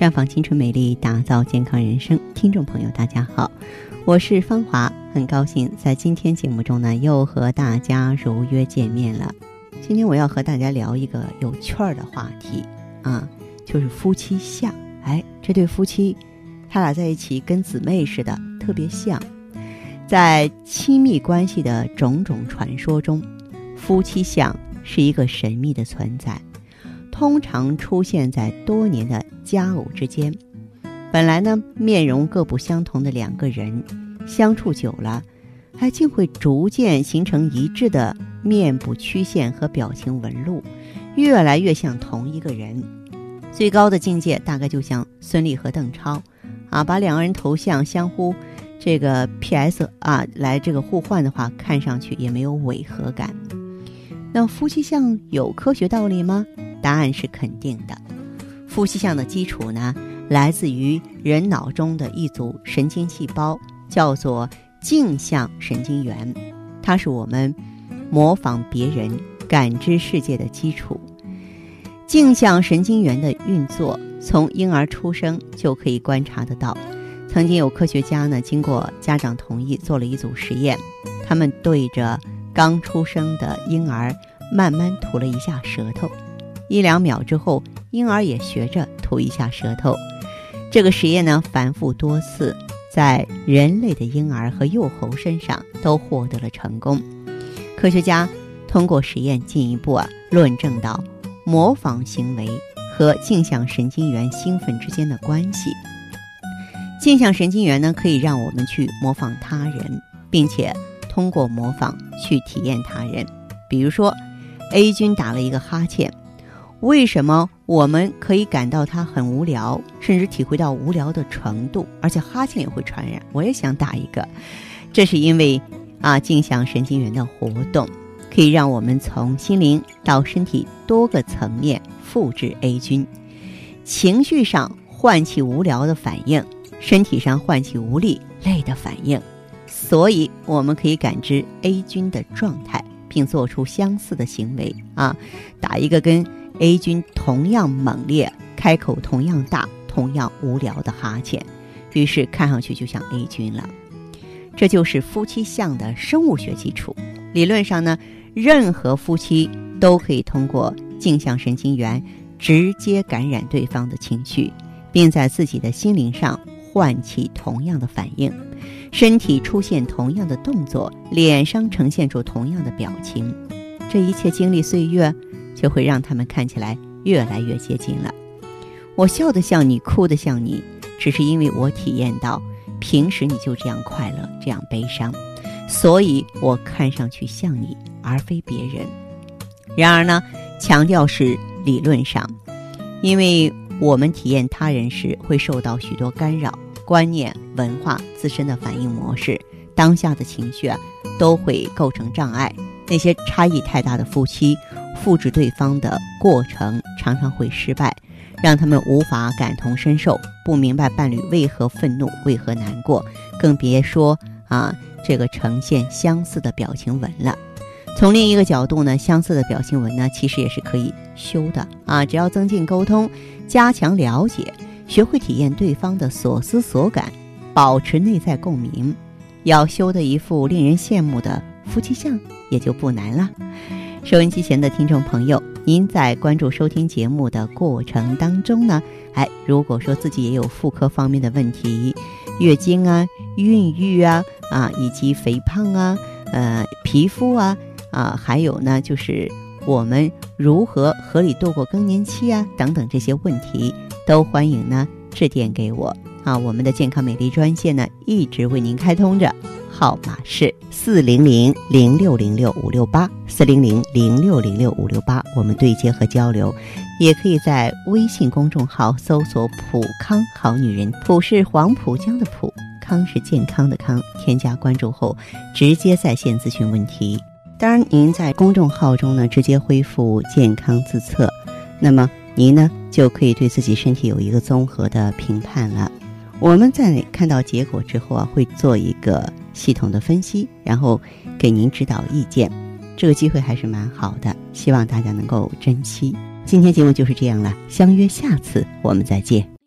绽放青春美丽，打造健康人生。听众朋友，大家好，我是芳华，很高兴在今天节目中呢，又和大家如约见面了。今天我要和大家聊一个有趣儿的话题啊，就是夫妻相。哎，这对夫妻，他俩在一起跟姊妹似的，特别像。在亲密关系的种种传说中，夫妻相是一个神秘的存在。通常出现在多年的佳偶之间。本来呢，面容各不相同的两个人，相处久了，还竟会逐渐形成一致的面部曲线和表情纹路，越来越像同一个人。最高的境界大概就像孙俪和邓超，啊，把两个人头像相互这个 PS 啊来这个互换的话，看上去也没有违和感。那夫妻相有科学道理吗？答案是肯定的。夫妻相的基础呢，来自于人脑中的一组神经细胞，叫做镜像神经元，它是我们模仿别人、感知世界的基础。镜像神经元的运作，从婴儿出生就可以观察得到。曾经有科学家呢，经过家长同意，做了一组实验，他们对着刚出生的婴儿慢慢吐了一下舌头。一两秒之后，婴儿也学着吐一下舌头。这个实验呢，反复多次，在人类的婴儿和幼猴身上都获得了成功。科学家通过实验进一步啊，论证到模仿行为和镜像神经元兴奋之间的关系。镜像神经元呢，可以让我们去模仿他人，并且通过模仿去体验他人。比如说，A 君打了一个哈欠。为什么我们可以感到它很无聊，甚至体会到无聊的程度，而且哈欠也会传染？我也想打一个，这是因为啊，镜像神经元的活动可以让我们从心灵到身体多个层面复制 A 菌，情绪上唤起无聊的反应，身体上唤起无力累的反应，所以我们可以感知 A 菌的状态，并做出相似的行为啊，打一个跟。A 菌同样猛烈，开口同样大，同样无聊的哈欠，于是看上去就像 A 菌了。这就是夫妻相的生物学基础。理论上呢，任何夫妻都可以通过镜像神经元直接感染对方的情绪，并在自己的心灵上唤起同样的反应，身体出现同样的动作，脸上呈现出同样的表情。这一切经历岁月。就会让他们看起来越来越接近了。我笑得像你，哭得像你，只是因为我体验到平时你就这样快乐，这样悲伤，所以我看上去像你，而非别人。然而呢，强调是理论上，因为我们体验他人时会受到许多干扰，观念、文化、自身的反应模式、当下的情绪啊，都会构成障碍。那些差异太大的夫妻。复制对方的过程常常会失败，让他们无法感同身受，不明白伴侣为何愤怒、为何难过，更别说啊这个呈现相似的表情纹了。从另一个角度呢，相似的表情纹呢，其实也是可以修的啊，只要增进沟通，加强了解，学会体验对方的所思所感，保持内在共鸣，要修的一副令人羡慕的夫妻相也就不难了。收音机前的听众朋友，您在关注收听节目的过程当中呢，哎，如果说自己也有妇科方面的问题，月经啊、孕育啊啊，以及肥胖啊、呃、皮肤啊啊，还有呢，就是我们如何合理度过更年期啊等等这些问题，都欢迎呢致电给我啊，我们的健康美丽专线呢一直为您开通着。号码是四零零零六零六五六八四零零零六零六五六八，我们对接和交流，也可以在微信公众号搜索“普康好女人”，普是黄浦江的浦，康是健康的康。添加关注后，直接在线咨询问题。当然，您在公众号中呢，直接恢复健康自测，那么您呢就可以对自己身体有一个综合的评判了。我们在看到结果之后啊，会做一个系统的分析，然后给您指导意见。这个机会还是蛮好的，希望大家能够珍惜。今天节目就是这样了，相约下次我们再见。